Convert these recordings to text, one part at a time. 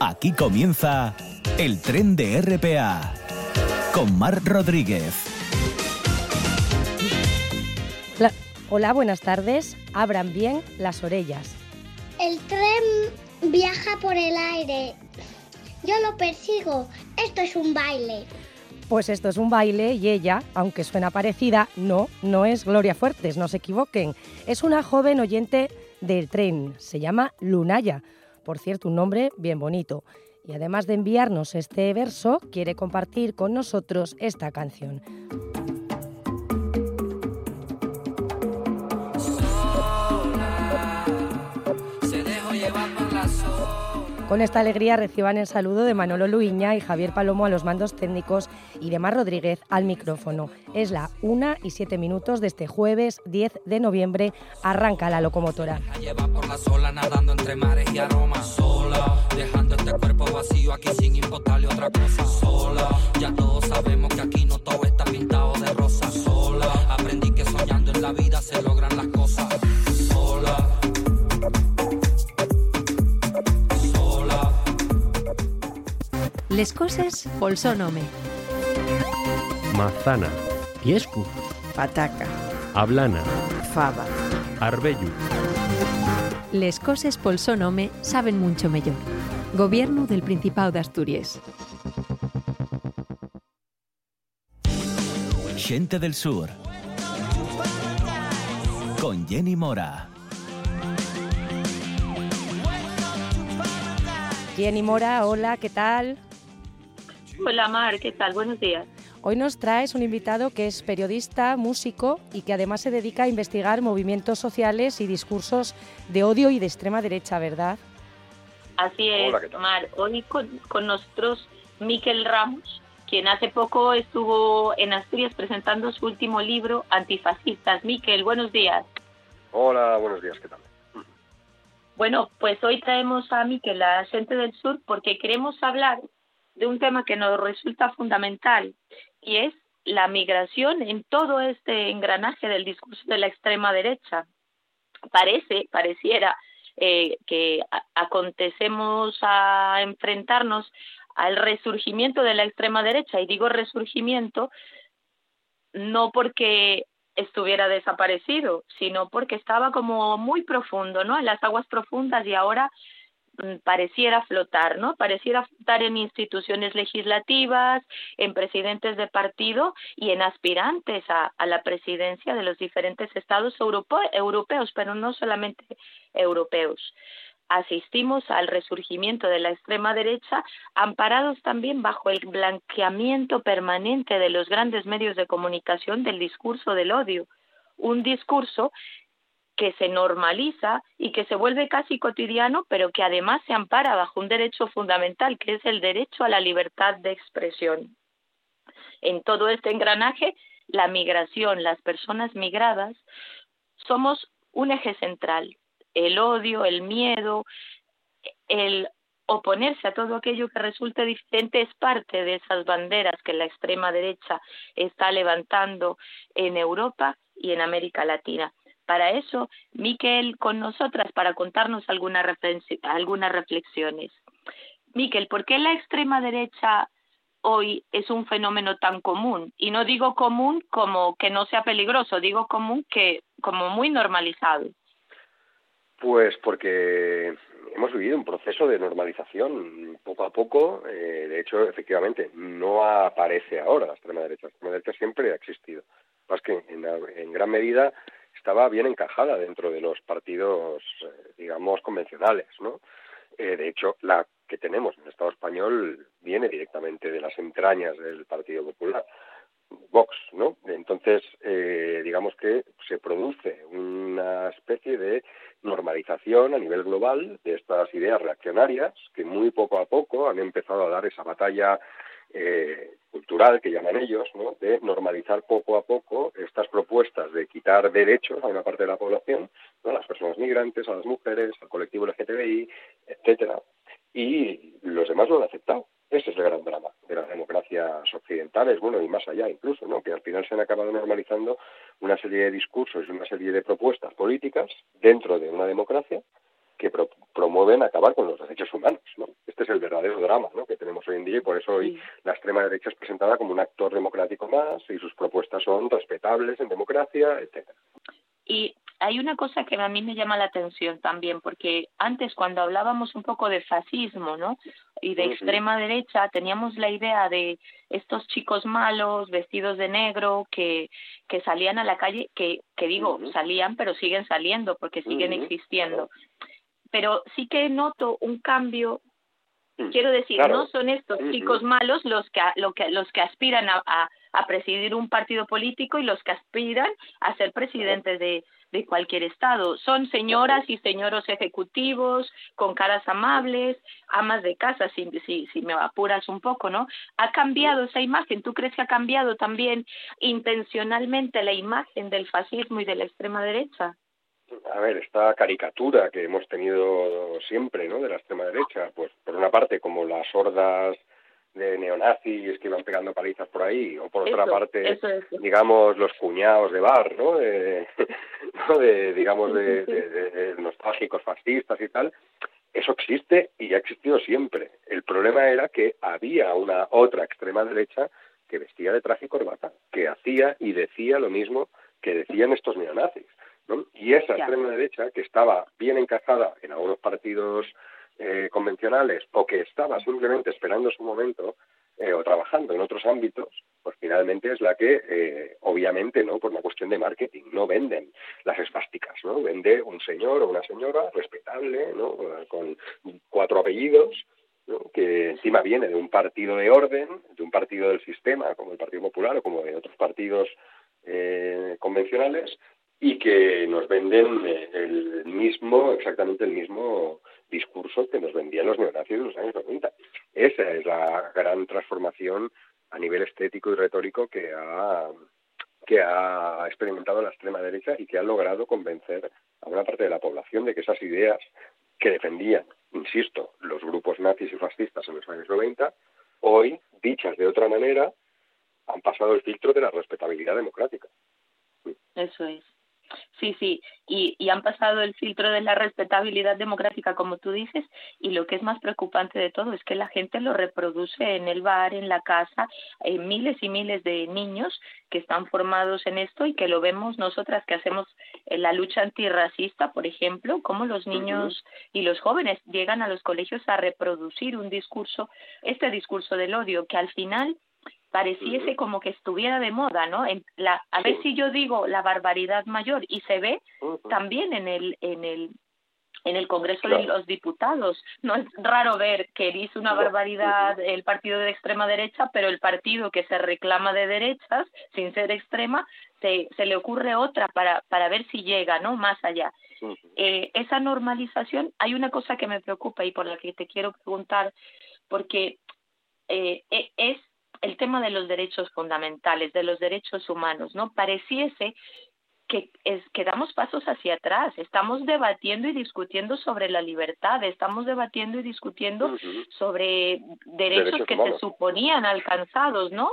Aquí comienza el tren de RPA con Mar Rodríguez. Hola, hola, buenas tardes. Abran bien las orejas. El tren viaja por el aire. Yo lo persigo. Esto es un baile. Pues esto es un baile y ella, aunque suena parecida, no, no es Gloria Fuertes, no se equivoquen. Es una joven oyente del tren. Se llama Lunaya. Por cierto, un nombre bien bonito. Y además de enviarnos este verso, quiere compartir con nosotros esta canción. Con esta alegría reciban el saludo de Manolo Luiña y Javier Palomo a los mandos técnicos y de Mar Rodríguez al micrófono. Es la 1 y 7 minutos de este jueves 10 de noviembre. Arranca la locomotora. Lleva por la sola nadando entre mares y aromas sola, dejando este cuerpo vacío aquí sin importarle otra cosa sola. Ya todos sabemos que aquí no todo está pintado de rosa sola. Aprendí que soñando en la vida se logran las cosas Les coses pel home. Mazana, Piescu, pataca, Ablana, fava. Arbellu. Les coses pel saben mucho mellor. Gobierno del Principado de Asturias. Gente del Sur. Con Jenny Mora. Jenny Mora, hola, ¿qué tal? Hola Mar, ¿qué tal? Buenos días. Hoy nos traes un invitado que es periodista, músico y que además se dedica a investigar movimientos sociales y discursos de odio y de extrema derecha, ¿verdad? Así es, Hola. Mar. Hoy con, con nosotros Miquel Ramos, quien hace poco estuvo en Asturias presentando su último libro, Antifascistas. Miquel, buenos días. Hola, buenos días, ¿qué tal? Bueno, pues hoy traemos a Miquel, a gente del sur, porque queremos hablar de un tema que nos resulta fundamental y es la migración en todo este engranaje del discurso de la extrema derecha. Parece, pareciera eh, que acontecemos a enfrentarnos al resurgimiento de la extrema derecha y digo resurgimiento no porque estuviera desaparecido, sino porque estaba como muy profundo, ¿no? En las aguas profundas y ahora pareciera flotar, ¿no? Pareciera flotar en instituciones legislativas, en presidentes de partido y en aspirantes a, la presidencia de los diferentes estados europe- europeos, pero no solamente europeos. Asistimos al resurgimiento de la extrema derecha, amparados también bajo el blanqueamiento permanente de los grandes medios de comunicación del discurso del odio, un discurso que se normaliza y que se vuelve casi cotidiano, pero que además se ampara bajo un derecho fundamental, que es el derecho a la libertad de expresión. En todo este engranaje, la migración, las personas migradas, somos un eje central. El odio, el miedo, el oponerse a todo aquello que resulte diferente es parte de esas banderas que la extrema derecha está levantando en Europa y en América Latina. Para eso, Miquel con nosotras para contarnos algunas, algunas reflexiones. Miquel, ¿por qué la extrema derecha hoy es un fenómeno tan común? Y no digo común como que no sea peligroso, digo común que como muy normalizado. Pues porque hemos vivido un proceso de normalización poco a poco. eh, de hecho, efectivamente, no aparece ahora la extrema derecha. La extrema derecha siempre ha existido. Más que en, en gran medida estaba bien encajada dentro de los partidos, eh, digamos, convencionales, ¿no? Eh, de hecho, la que tenemos en el Estado español viene directamente de las entrañas del Partido Popular. Vox, ¿no? Entonces, eh, digamos que se produce una especie de normalización a nivel global de estas ideas reaccionarias que muy poco a poco han empezado a dar esa batalla eh, cultural que llaman ellos, ¿no? de normalizar poco a poco estas propuestas de quitar derechos a una parte de la población, a las personas migrantes, a las mujeres, al colectivo LGTBI, etcétera, y los demás lo han aceptado. Ese es el gran drama de las democracias occidentales, bueno, y más allá incluso, ¿no? Que al final se han acabado normalizando una serie de discursos y una serie de propuestas políticas dentro de una democracia que pro promueven acabar con los derechos humanos, ¿no? Este es el verdadero hoy en día y por eso hoy la extrema derecha es presentada como un actor democrático más y sus propuestas son respetables en democracia, etcétera. Y hay una cosa que a mí me llama la atención también, porque antes cuando hablábamos un poco de fascismo, ¿no? Y de extrema derecha, teníamos la idea de estos chicos malos, vestidos de negro, que, que salían a la calle, que, que digo, salían, pero siguen saliendo, porque siguen existiendo. Pero sí que noto un cambio Quiero decir, no son estos chicos malos los que, lo que, los que aspiran a, a, a, presidir un partido político y los que aspiran a ser presidentes de, de cualquier estado. Son señoras y señoros ejecutivos con caras amables, amas de casa, si, si, si me apuras un poco, ¿no? ¿Ha cambiado esa imagen? ¿Tú crees que ha cambiado también intencionalmente la imagen del fascismo y de la extrema derecha? A ver, esta caricatura que hemos tenido siempre, ¿no? De la extrema derecha, pues por una parte como las hordas de neonazis que iban pegando palizas por ahí, o por otra parte, digamos, los cuñados de bar, ¿no? De, de digamos, de, nostálgicos fascistas y tal. Eso existe y ha existido siempre. El problema era que había una otra extrema derecha que vestía de traje y corbata, que hacía y decía lo mismo que decían estos neonazis. ¿No? Y esa extrema derecha, que estaba bien encajada en algunos partidos eh, convencionales o que estaba simplemente esperando su momento eh, o trabajando en otros ámbitos, pues finalmente es la que, eh, obviamente, no por una cuestión de marketing, no venden las espásticas, no vende un señor o una señora respetable, no con cuatro apellidos, que encima viene de un partido de orden, de un partido del sistema, como el Partido Popular o como de otros partidos convencionales, y que nos venden eh, el mismo, exactamente el mismo discurso que nos vendían los neonazis de los años 90. Esa es la gran transformación a nivel estético y retórico que ha, que ha experimentado la extrema derecha y que ha logrado convencer a una parte de la población de que esas ideas que defendían, insisto, los grupos nazis y fascistas en los años 90, hoy, dichas de otra manera, han pasado el filtro de la respetabilidad democrática. Eso es. Sí, sí, y, y, han pasado el filtro de la respetabilidad democrática, como tú dices, y lo que es más preocupante de todo es que la gente lo reproduce en el bar, en la casa, hay miles y miles de niños que están formados en esto y que lo vemos nosotras que hacemos la lucha antirracista, por ejemplo, cómo los niños y los jóvenes llegan a los colegios a reproducir un discurso, este discurso del odio, que al final pareciese como que estuviera de moda, ¿no? En la, a ver si yo digo la barbaridad mayor y se ve también en el en el en el Congreso de los Diputados. No es raro ver que dice una barbaridad el partido de extrema derecha, pero el partido que se reclama de derechas, sin ser extrema, se, se le ocurre otra para, para ver si llega, ¿no? Más allá. Eh, esa normalización, hay una cosa que me preocupa y por la que te quiero preguntar, porque eh, e, es el tema de los derechos fundamentales, de los derechos humanos, ¿no? Pareciese que, es, que damos pasos hacia atrás, estamos debatiendo y discutiendo sobre la libertad, estamos debatiendo y discutiendo sobre derechos, que se suponían alcanzados, ¿no?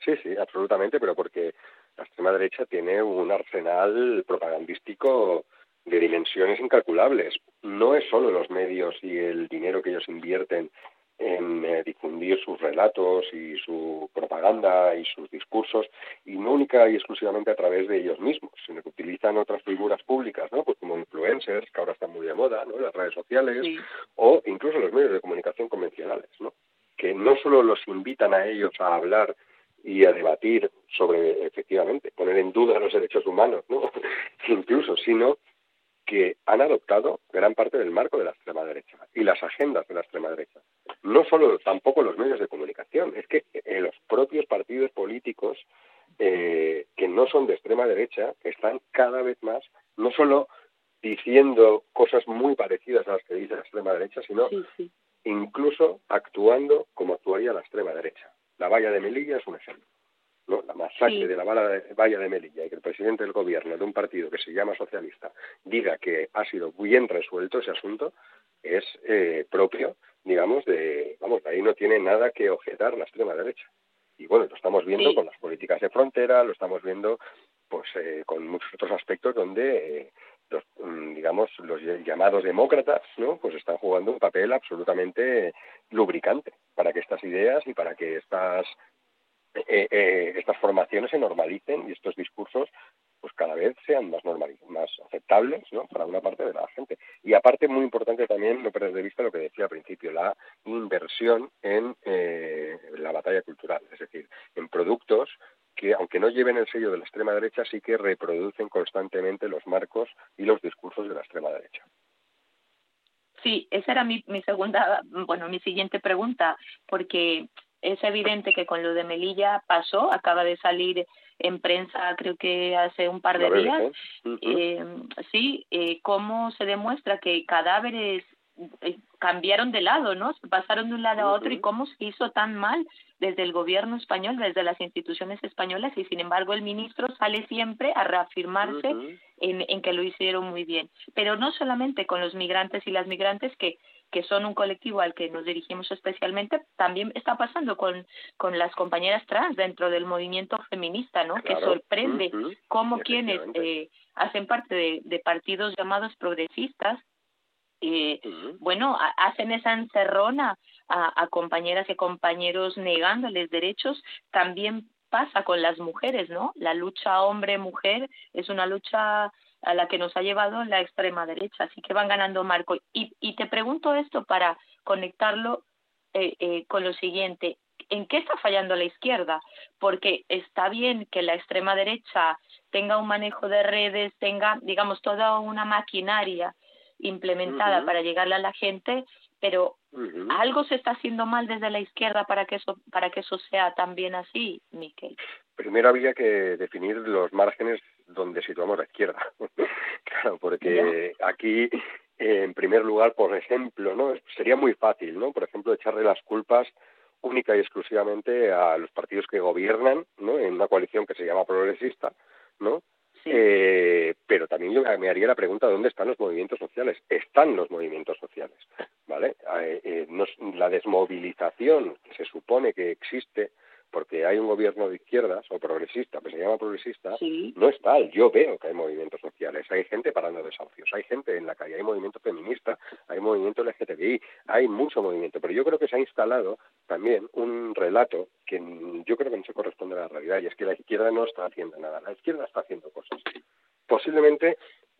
Sí, sí, absolutamente, pero porque la extrema derecha tiene un arsenal propagandístico de dimensiones incalculables. No es solo los medios y el dinero que ellos invierten en eh, difundir sus relatos y su propaganda y sus discursos, y no única y exclusivamente a través de ellos mismos, sino que utilizan otras figuras públicas, ¿no? Pues como influencers, que ahora están muy de moda, ¿no? Las redes sociales, o incluso los medios de comunicación convencionales, ¿no? Que no solo los invitan a ellos a hablar y a debatir sobre, efectivamente, poner en duda los derechos humanos, ¿no? incluso, sino que han adoptado gran parte del marco de la extrema derecha y las agendas de la extrema derecha. No solo tampoco los medios de comunicación, es que eh, los propios partidos políticos eh, que no son de extrema derecha están cada vez más no solo diciendo cosas muy parecidas a las que dice la extrema derecha, sino incluso actuando como actuaría la extrema derecha. La valla de Melilla es un ejemplo. ¿No? la masacre de la valla de Melilla y que el presidente del gobierno de un partido que se llama socialista diga que ha sido bien resuelto ese asunto es eh, propio, digamos, de, vamos, ahí no tiene nada que objetar la extrema derecha. Y bueno, lo estamos viendo con las políticas de frontera, lo estamos viendo pues eh, con muchos otros aspectos donde eh, los, mm, digamos, los llamados demócratas, ¿no? Pues están jugando un papel absolutamente lubricante para que estas ideas y para que estas eh, eh, estas formaciones se normalicen y estos discursos pues cada vez sean más normal, más aceptables ¿no? para una parte de la gente. Y aparte, muy importante también, no perder de vista lo que decía al principio, la inversión en eh, la batalla cultural, es decir, en productos que, aunque no lleven el sello de la extrema derecha, sí que reproducen constantemente los marcos y los discursos de la extrema derecha. Sí, esa era mi, mi segunda, bueno, mi siguiente pregunta, porque es evidente que con lo de Melilla pasó, acaba de salir en prensa creo que hace un par de días, eh, sí, eh, cómo se demuestra que cadáveres eh, cambiaron de lado, ¿no? Pasaron de un lado a otro y cómo se hizo tan mal desde el gobierno español, desde las instituciones españolas y sin embargo el ministro sale siempre a reafirmarse en, en que lo hicieron muy bien. Pero no solamente con los migrantes y las migrantes que que son un colectivo al que nos dirigimos especialmente, también está pasando con, con las compañeras trans dentro del movimiento feminista, ¿no? Que sorprende cómo quienes eh, hacen parte de, de, partidos llamados progresistas, eh, bueno, hacen esa encerrona a, a compañeras y compañeros negándoles derechos, también pasa con las mujeres, ¿no? La lucha hombre-mujer es una lucha a la que nos ha llevado la extrema derecha. Así que van ganando marco. Y, y te pregunto esto para conectarlo eh, eh, con lo siguiente. ¿En qué está fallando la izquierda? Porque está bien que la extrema derecha tenga un manejo de redes, tenga, digamos, toda una maquinaria implementada para llegarle a la gente, pero algo se está haciendo mal desde la izquierda para que eso para que eso sea también así, Miquel. Primero habría que definir los márgenes donde situamos la izquierda. claro, porque aquí, en primer lugar, por ejemplo, ¿no? Sería muy fácil, ¿no? Por ejemplo, echarle las culpas única y exclusivamente a los partidos que gobiernan, ¿no? En una coalición que se llama progresista, ¿no? Eh, pero también yo me haría la pregunta dónde están los movimientos sociales. Están los movimientos sociales, ¿vale? Eh, eh, la desmovilización que se supone que existe porque hay un gobierno de izquierdas o progresista, que se llama progresista, no es tal. Yo veo que hay movimientos sociales, hay gente parando desahucios, hay gente en la calle, hay movimiento feminista, hay movimiento LGTBI, hay mucho movimiento. Pero yo creo que se ha instalado también un relato que yo creo que no se corresponde a la realidad y es que la izquierda no está haciendo nada, la izquierda está haciendo cosas. Posiblemente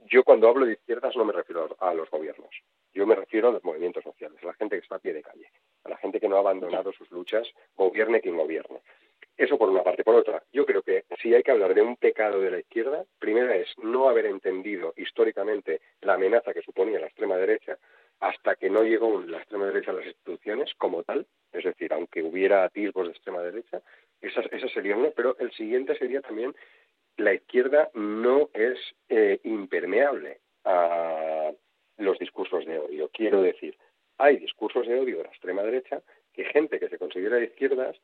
yo cuando hablo de izquierdas no me refiero a los gobiernos, yo me refiero a los movimientos sociales, a la gente que está a pie de calle, a la gente que no ha abandonado sus luchas, gobierne quien gobierne. Eso por una parte. Por otra, yo creo que si hay que hablar de un pecado de la izquierda, primera es no haber entendido históricamente la amenaza que suponía la extrema derecha hasta que no llegó la extrema derecha a las instituciones como tal, es decir, aunque hubiera atisbos de extrema derecha, esa, esa sería una, pero el siguiente sería también la izquierda no es eh, impermeable a los discursos de odio. Quiero decir, hay discursos de odio de la extrema derecha que gente que se considera de izquierdas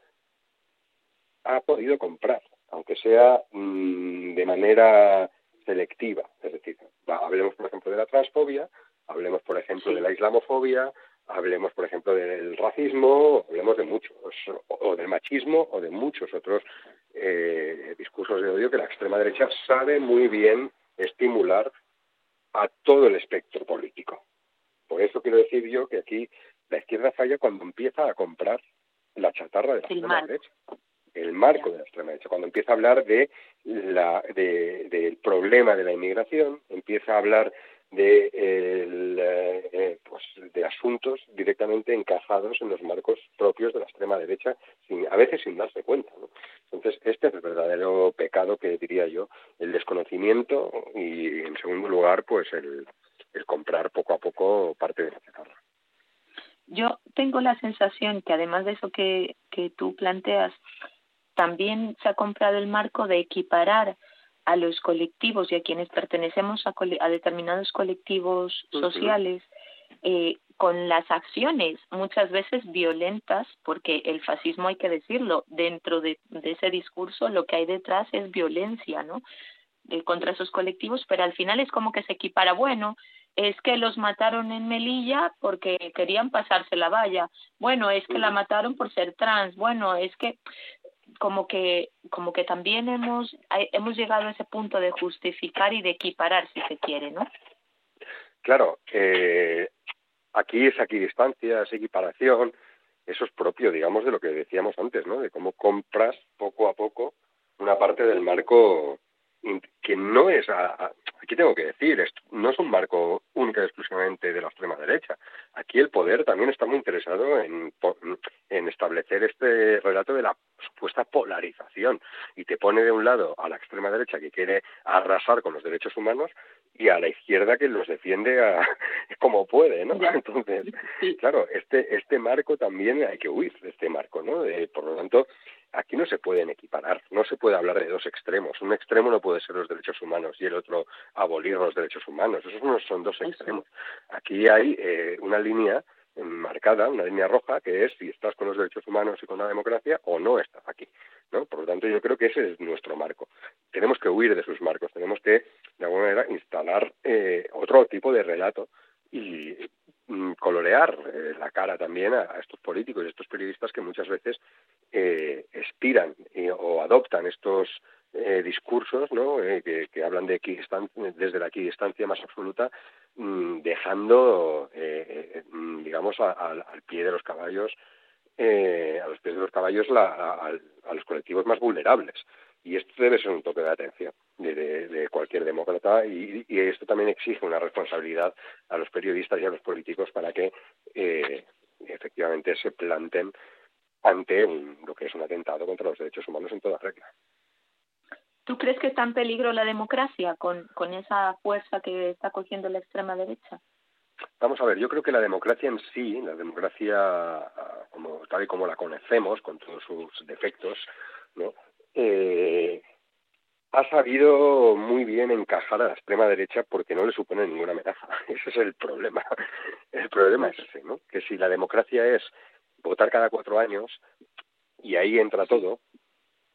ha podido comprar, aunque sea mm, de manera selectiva. Es decir, hablemos, por ejemplo, de la transfobia, hablemos, por ejemplo, de la islamofobia, hablemos, por ejemplo, del racismo, hablemos de muchos, o del machismo, o de muchos otros eh, discursos de odio que la extrema derecha sabe muy bien estimular a todo el espectro político. Por eso quiero decir yo que aquí la izquierda falla cuando empieza a comprar la chatarra de la extrema derecha, el marco de la extrema derecha, cuando empieza a hablar de la, de, del problema de la inmigración, empieza a hablar de, eh, eh, pues de asuntos directamente encajados en los marcos propios de la extrema derecha, sin, a veces sin darse cuenta. Entonces, este es el verdadero pecado que diría yo, el desconocimiento y, en segundo lugar, pues el, el comprar poco a poco parte de la chatarra. Yo tengo la sensación que además de eso que, que tú planteas, también se ha comprado el marco de equiparar a los colectivos y a quienes pertenecemos a, a determinados colectivos sociales eh, con las acciones muchas veces violentas, porque el fascismo hay que decirlo, dentro de, ese discurso lo que hay detrás es violencia, ¿no? Eh, contra esos colectivos, pero al final es como que se equipara, bueno, es que los mataron en Melilla porque querían pasarse la valla, bueno, es que la mataron por ser trans, bueno, es que como que como que también hemos hemos llegado a ese punto de justificar y de equiparar si se quiere no claro eh, aquí es equidistancia es equiparación eso es propio digamos de lo que decíamos antes no de cómo compras poco a poco una parte del marco que no es, aquí tengo que decir, no es un marco único y exclusivamente de la extrema derecha. Aquí el poder también está muy interesado en, en establecer este relato de la supuesta polarización y te pone de un lado a la extrema derecha que quiere arrasar con los derechos humanos y a la izquierda que los defiende a, como puede, ¿no? Entonces, claro, este este marco también hay que huir de este marco, ¿no? por lo tanto, aquí no se pueden equiparar, no se puede hablar de dos extremos. Un extremo no puede ser los derechos humanos y el otro abolir los derechos humanos. Esos no son dos extremos. Aquí hay eh, una línea marcada, una línea roja, que es si estás con los derechos humanos y con la democracia o no estás aquí. ¿no? Por lo tanto, yo creo que ese es nuestro marco. Tenemos que huir de sus marcos, tenemos que, de alguna manera, instalar eh, otro tipo de relato y colorear eh, la cara también a, estos políticos y a estos periodistas que muchas veces eh, expiran o adoptan estos eh, discursos ¿no? Eh, que, hablan de desde la equidistancia más absoluta, mm, dejando, mm, digamos, al pie de los caballos, a los pies de los caballos a, los colectivos más vulnerables. Y esto debe ser un toque de atención de, cualquier demócrata y, esto también exige una responsabilidad a los periodistas y a los políticos para que efectivamente se planten ante lo que es un atentado contra los derechos humanos en toda regla. ¿Tú crees que está en peligro la democracia con, con esa fuerza que está cogiendo la extrema derecha? Vamos a ver, yo creo que la democracia en sí, la democracia ah, como tal y como la conocemos, con todos sus defectos, ¿no? Eh, ha sabido muy bien encajar a la extrema derecha porque no le supone ninguna amenaza. Ese es el problema. El problema es ese, ¿no? Que si la democracia es votar cada cuatro años, y ahí entra todo,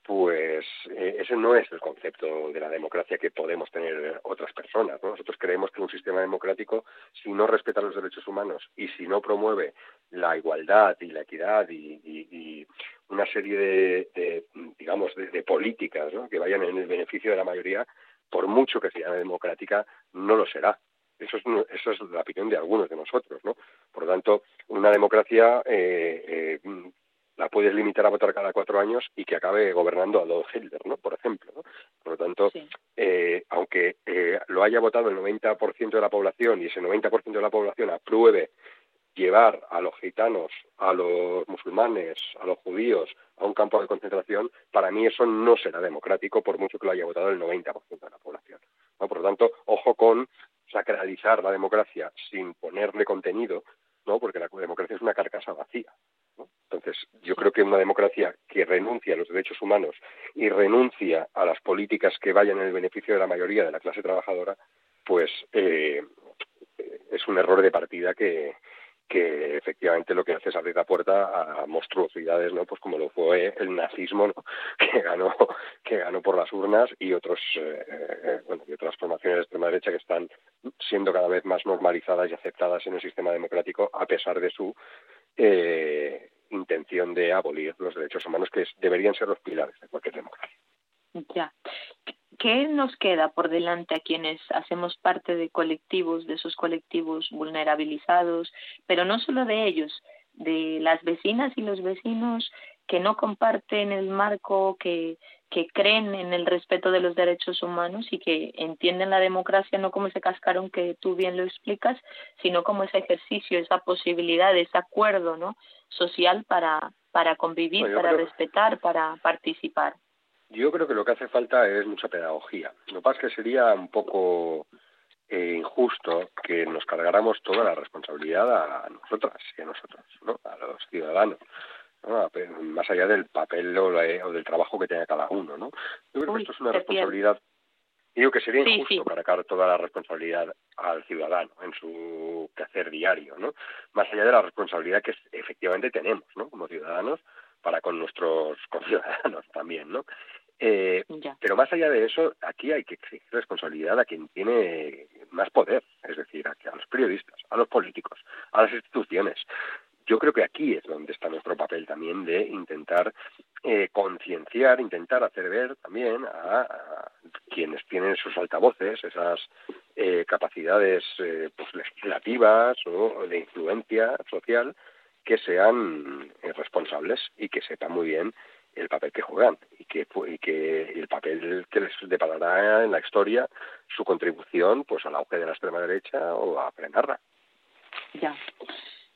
pues eh, ese no es el concepto de la democracia que podemos tener otras personas. Nosotros creemos que un sistema democrático, si no respeta los derechos humanos y si no promueve la igualdad y la equidad y, una serie de, digamos, de, políticas que vayan en el beneficio de la mayoría, por mucho que sea democrática, no lo será. Eso es, eso es la opinión de algunos de nosotros, ¿no? Por lo tanto, una democracia eh, eh, la puedes limitar a votar cada cuatro años y que acabe gobernando a Adolf Hitler, ¿no? Por ejemplo, ¿no? Por lo tanto, eh, aunque eh, lo haya votado el 90% de la población y ese 90% de la población apruebe llevar a los gitanos, a los musulmanes, a los judíos a un campo de concentración, para mí eso no será democrático por mucho que lo haya votado el 90% de la población. Por lo tanto, ojo con sacralizar la democracia sin ponerle contenido, ¿no? porque la democracia es una carcasa vacía. Entonces, yo creo que una democracia que renuncia a los derechos humanos y renuncia a las políticas que vayan en el beneficio de la mayoría de la clase trabajadora, pues eh, es un error de partida que, que efectivamente lo que hace es abrir la puerta a monstruosidades, ¿no? Pues como lo fue el nazismo. Que ganó, que ganó por las urnas y otros, eh, eh, bueno, y otras formaciones de extrema derecha que están siendo cada vez más normalizadas y aceptadas en el sistema democrático a pesar de su eh, intención de abolir los derechos humanos que deberían ser los pilares de cualquier democracia. Ya. ¿Qué nos queda por delante a quienes hacemos parte de colectivos, de esos colectivos vulnerabilizados, pero no solo de ellos, de las vecinas y los vecinos que no comparten el marco, que, que creen en el respeto de los derechos humanos y que entienden la democracia no como ese cascarón que tú bien lo explicas, sino como ese ejercicio, esa posibilidad, ese acuerdo ¿no? social para, para convivir, para respetar, para participar. Yo creo que lo que hace falta es mucha pedagogía. Lo que pasa es que sería un poco eh, injusto que nos cargáramos toda la responsabilidad a nosotras y a nosotros, ¿no? a los ciudadanos. más allá del papel o, del trabajo que tenga cada uno, ¿no? Yo creo que esto es una responsabilidad. Digo que sería injusto cargar toda la responsabilidad al ciudadano en su quehacer diario, ¿no? Más allá de la responsabilidad que efectivamente tenemos, ¿no? Como ciudadanos para con nuestros conciudadanos también, ¿no? Eh, pero más allá de eso, aquí hay que exigir responsabilidad a quien tiene más poder, es decir, a, a los periodistas, a los políticos, a las instituciones. yo creo que aquí es donde está nuestro papel también de intentar eh, concienciar, intentar hacer ver también a, quienes tienen sus altavoces, esas eh, capacidades eh, pues legislativas o de influencia social, que sean responsables y que sepan muy bien el papel que juegan y que, y que el papel que les deparará en la historia su contribución pues al auge de la extrema derecha o a frenarla. Ya.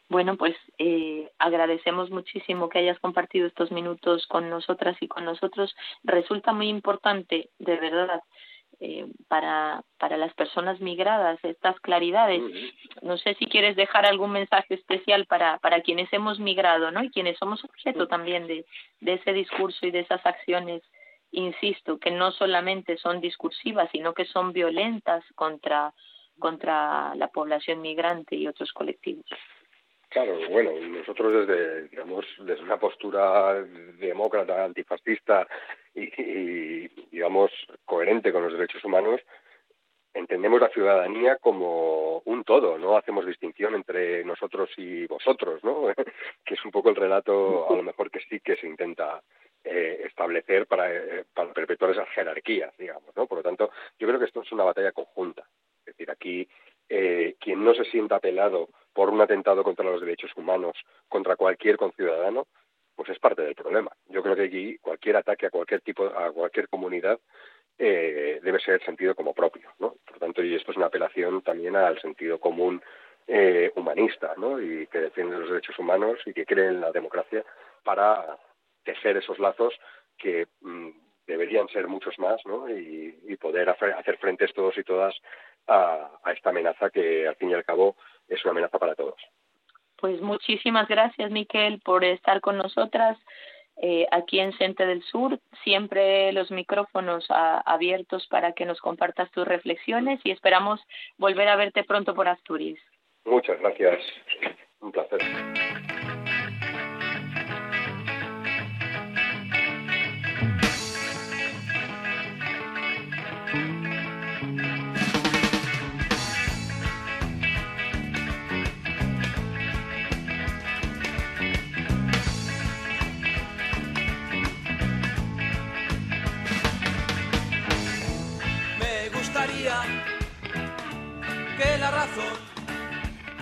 Bueno, pues eh, agradecemos muchísimo que hayas compartido estos minutos con nosotras y con nosotros. Resulta muy importante, de verdad, eh, para, para las personas migradas estas claridades. No sé si quieres dejar algún mensaje especial para, para quienes hemos migrado ¿no? y quienes somos objeto también de, de ese discurso y de esas acciones, insisto, que no solamente son discursivas, sino que son violentas contra, contra la población migrante y otros colectivos. Claro, bueno, nosotros desde, digamos, desde una postura demócrata, antifascista y, digamos, coherente con los derechos humanos, entendemos la ciudadanía como un todo, no hacemos distinción entre nosotros y vosotros, ¿no? que es un poco el relato, a lo mejor que sí que se intenta eh, establecer para, eh, para perpetuar esas jerarquías, digamos, ¿no? Por lo tanto, yo creo que esto es una batalla conjunta. Es decir, aquí eh, quien no se sienta apelado por un atentado contra los derechos humanos contra cualquier conciudadano, pues es parte del problema. Yo creo que aquí cualquier ataque a cualquier tipo, a cualquier comunidad eh, debe ser sentido como propio, ¿no? Por tanto, y esto es una apelación también al sentido común eh, humanista, ¿no? Y que defiende los derechos humanos y que cree en la democracia para tejer esos lazos que mm, deberían ser muchos más, ¿no? Y, poder hacer, frentes todos y todas a esta amenaza que, al fin y al cabo, es una amenaza para todos. Pues muchísimas gracias, Miquel, por estar con nosotras eh, aquí en Cente del Sur. Siempre los micrófonos abiertos para que nos compartas tus reflexiones y esperamos volver a verte pronto por Asturias. Muchas gracias. Un placer.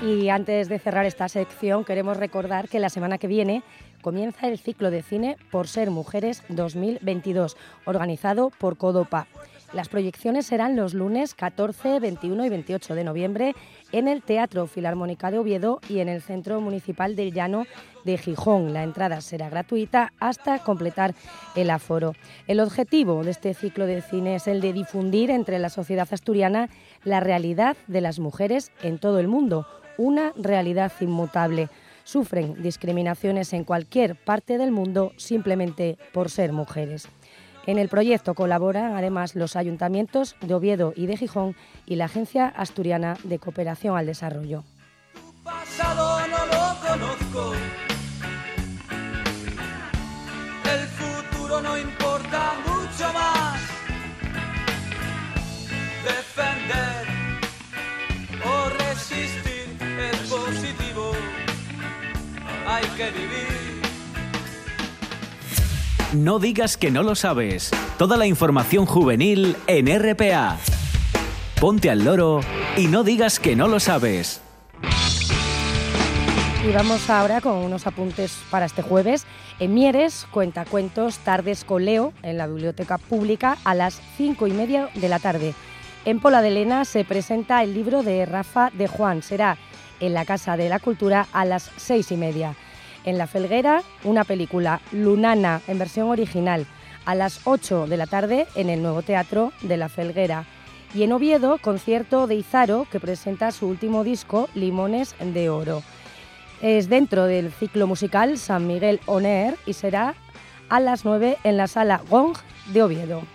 Y antes de cerrar esta sección, queremos recordar que la semana que viene comienza el ciclo de cine Por Ser Mujeres 2022, organizado por Codopa. Las proyecciones serán los lunes 14, 21 y 28 de noviembre en el Teatro Filarmónica de Oviedo y en el Centro Municipal del Llano de Gijón. La entrada será gratuita hasta completar el aforo. El objetivo de este ciclo de cine es el de difundir entre la sociedad asturiana la realidad de las mujeres en todo el mundo, una realidad inmutable. Sufren discriminaciones en cualquier parte del mundo simplemente por ser mujeres. En el proyecto colaboran además los ayuntamientos de Oviedo y de Gijón y la Agencia Asturiana de Cooperación al Desarrollo. No digas que no lo sabes. Toda la información juvenil en RPA. Ponte al loro y no digas que no lo sabes. Y vamos ahora con unos apuntes para este jueves. En Mieres, cuentos Tardes con Leo, en la Biblioteca Pública, a las cinco y media de la tarde. En Pola de Lena se presenta el libro de Rafa de Juan. Será en la Casa de la Cultura a las seis y media. En La Felguera, una película, Lunana, en versión original, a las 8 de la tarde en el nuevo teatro de La Felguera. Y en Oviedo, concierto de Izaro, que presenta su último disco, Limones de Oro. Es dentro del ciclo musical San Miguel On Air y será a las 9 en la sala Gong de Oviedo.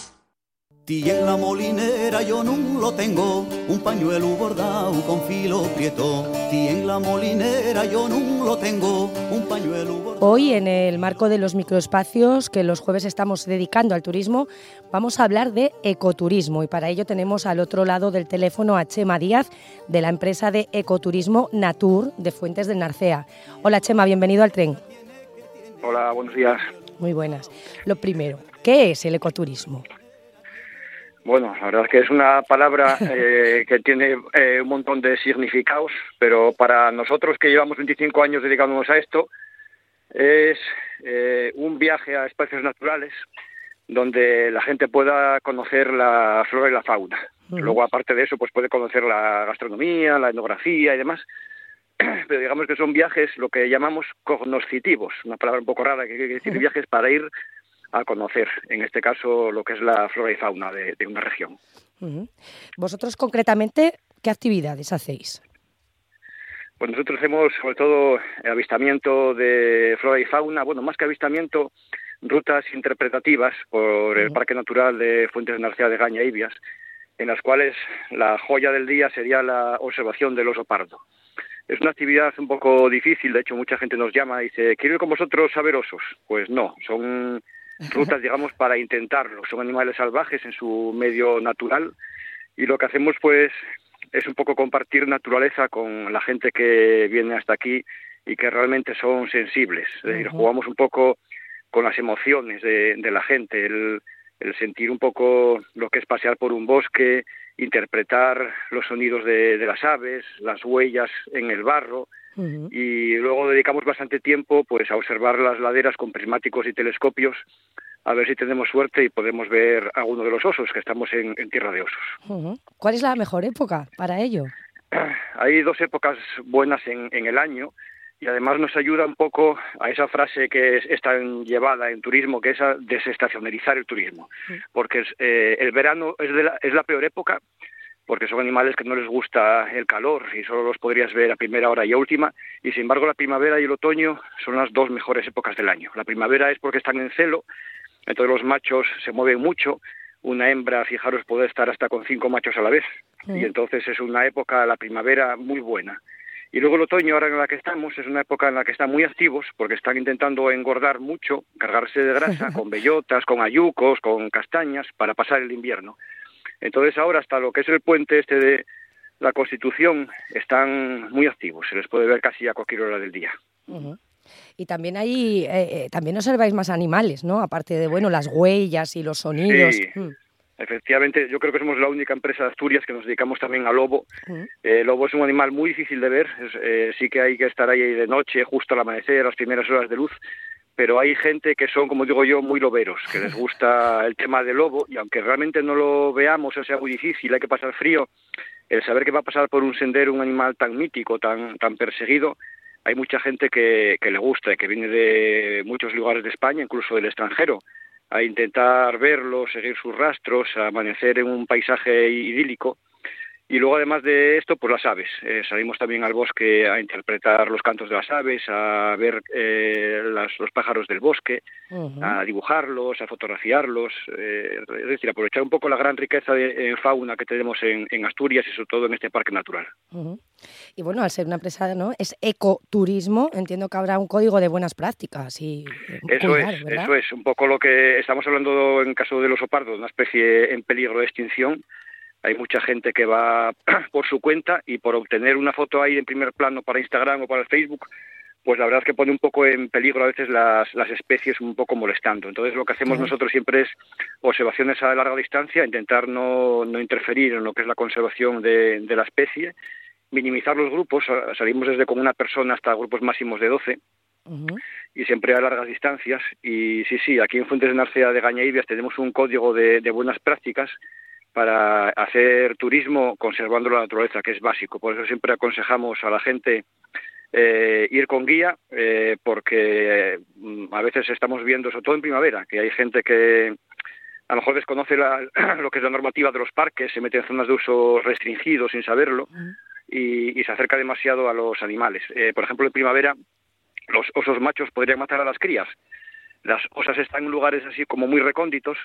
Ti en la molinera yo no lo tengo, un pañuelo bordado con filo prieto. Ti en la molinera yo no lo tengo, un pañuelo bordado. Hoy, en el marco de los microespacios que los jueves estamos dedicando al turismo, vamos a hablar de ecoturismo y para ello tenemos al otro lado del teléfono a Chema Díaz de la empresa de ecoturismo Natur de Fuentes del Narcea. Hola Chema, bienvenido al tren. Hola, buenos días. Muy buenas. Lo primero, ¿qué es el ecoturismo? Bueno, la verdad es que es una palabra eh, que tiene eh, un montón de significados, pero para nosotros que llevamos 25 años dedicándonos a esto, es eh, un viaje a espacios naturales donde la gente pueda conocer la flora y la fauna. Luego, aparte de eso, pues puede conocer la gastronomía, la etnografía y demás. Pero digamos que son viajes, lo que llamamos cognoscitivos, una palabra un poco rara que quiere decir viajes para ir a conocer, en este caso, lo que es la flora y fauna de, de una región. Vosotros, concretamente, ¿qué actividades hacéis? Pues nosotros hacemos, sobre todo, avistamiento de flora y fauna, bueno, más que avistamiento, rutas interpretativas por el Parque Natural de Fuentes de Narcea de Gaña Ibias, en las cuales la joya del día sería la observación del oso pardo. Es una actividad un poco difícil, de hecho mucha gente nos llama y dice, ¿quiero ir con vosotros a ver osos? Pues no, son rutas, digamos, para intentarlo. Son animales salvajes en su medio natural y lo que hacemos, pues, es un poco compartir naturaleza con la gente que viene hasta aquí y que realmente son sensibles. Es decir, jugamos un poco con las emociones de, de la gente, el, el, sentir un poco lo que es pasear por un bosque, interpretar los sonidos de, de las aves, las huellas en el barro, Uh -huh. y luego dedicamos bastante tiempo pues a observar las laderas con prismáticos y telescopios a ver si tenemos suerte y podemos ver alguno de los osos que estamos en, en tierra de osos. Uh -huh. ¿Cuál es la mejor época para ello? Hay dos épocas buenas en, en, el año y además nos ayuda un poco a esa frase que es, es tan llevada en turismo, que es a desestacionalizar el turismo, porque es, eh, el verano es, de la, es la peor época porque son animales que no les gusta el calor y solo los podrías ver a primera hora y a última, y sin embargo la primavera y el otoño son las dos mejores épocas del año. La primavera es porque están en celo, entonces los machos se mueven mucho, una hembra, fijaros, puede estar hasta con cinco machos a la vez, sí. y entonces es una época, la primavera, muy buena. Y luego el otoño, ahora en la que estamos, es una época en la que están muy activos porque están intentando engordar mucho, cargarse de grasa con bellotas, con ayucos, con castañas para pasar el invierno. Entonces ahora hasta lo que es el puente este de la Constitución están muy activos, se les puede ver casi a cualquier hora del día. Uh -huh. Y también ahí, eh, eh, también observáis más animales, ¿no? Aparte de, bueno, las huellas y los sonidos. Sí. Mm. Efectivamente, yo creo que somos la única empresa de Asturias que nos dedicamos también al lobo. -huh. eh, el lobo es un animal muy difícil de ver, es, eh, sí que hay que estar ahí de noche, justo al amanecer, a las primeras horas de luz, pero hay gente que son, como digo yo, muy loberos, que les gusta el tema del lobo y aunque realmente no lo veamos, o sea muy difícil, hay que pasar frío, el saber que va a pasar por un sendero un animal tan mítico, tan, tan perseguido, hay mucha gente que, que le gusta y que viene de muchos lugares de España, incluso del extranjero, a intentar verlo, seguir sus rastros, amanecer en un paisaje idílico. Y luego, además de esto, pues las aves. Eh, salimos también al bosque a interpretar los cantos de las aves, a ver eh, las, los pájaros del bosque, uh -huh. a dibujarlos, a fotografiarlos. Eh, es decir, aprovechar un poco la gran riqueza de fauna que tenemos en, en, Asturias y sobre todo en este parque natural. Uh -huh. Y bueno, al ser una empresa, ¿no? Es ecoturismo, entiendo que habrá un código de buenas prácticas. y Eso cuidar, es, ¿verdad? eso es. Un poco lo que estamos hablando en caso del oso pardo, una especie en peligro de extinción hay mucha gente que va por su cuenta y por obtener una foto ahí en primer plano para Instagram o para el Facebook, pues la verdad es que pone un poco en peligro a veces las, las especies un poco molestando. Entonces lo que hacemos sí. nosotros siempre es observaciones a larga distancia, intentar no, no interferir en lo que es la conservación de, de la especie, minimizar los grupos, salimos desde con una persona hasta grupos máximos de 12, Uh -huh. y siempre a largas distancias. Y sí, sí, aquí en Fuentes de Narcea de Gañaíbias tenemos un código de, de, buenas prácticas para hacer turismo conservando la naturaleza, que es básico. Por eso siempre aconsejamos a la gente eh, ir con guía, eh, porque eh, a veces estamos viendo, sobre todo en primavera, que hay gente que a lo mejor desconoce la, lo que es la normativa de los parques, se mete en zonas de uso restringido sin saberlo y, se acerca demasiado a los animales. Eh, por ejemplo, en primavera los osos machos podrían matar a las crías. Las osas están en lugares así como muy recónditos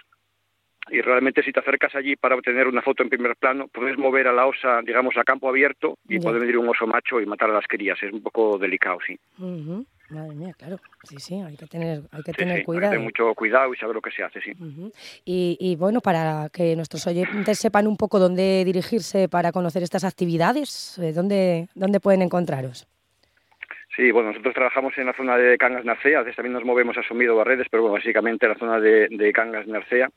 y realmente si te acercas allí para obtener una foto en primer plano, puedes mover a la osa, digamos, a campo abierto y puede venir un oso macho y matar a las crías. Es un poco delicado, sí. Madre mía, claro. Sí, sí, hay que tener, hay que tener cuidado. Hay que tener mucho cuidado y saber lo que se hace, sí. y, y, bueno, para que nuestros oyentes sepan un poco dónde dirigirse para conocer estas actividades, eh, ¿dónde, dónde pueden encontraros? Sí, bueno, nosotros trabajamos en la zona de Cangas Narcea, a veces también nos movemos a Sumido Barredes, pero bueno, básicamente en la zona de, de Cangas Narcea.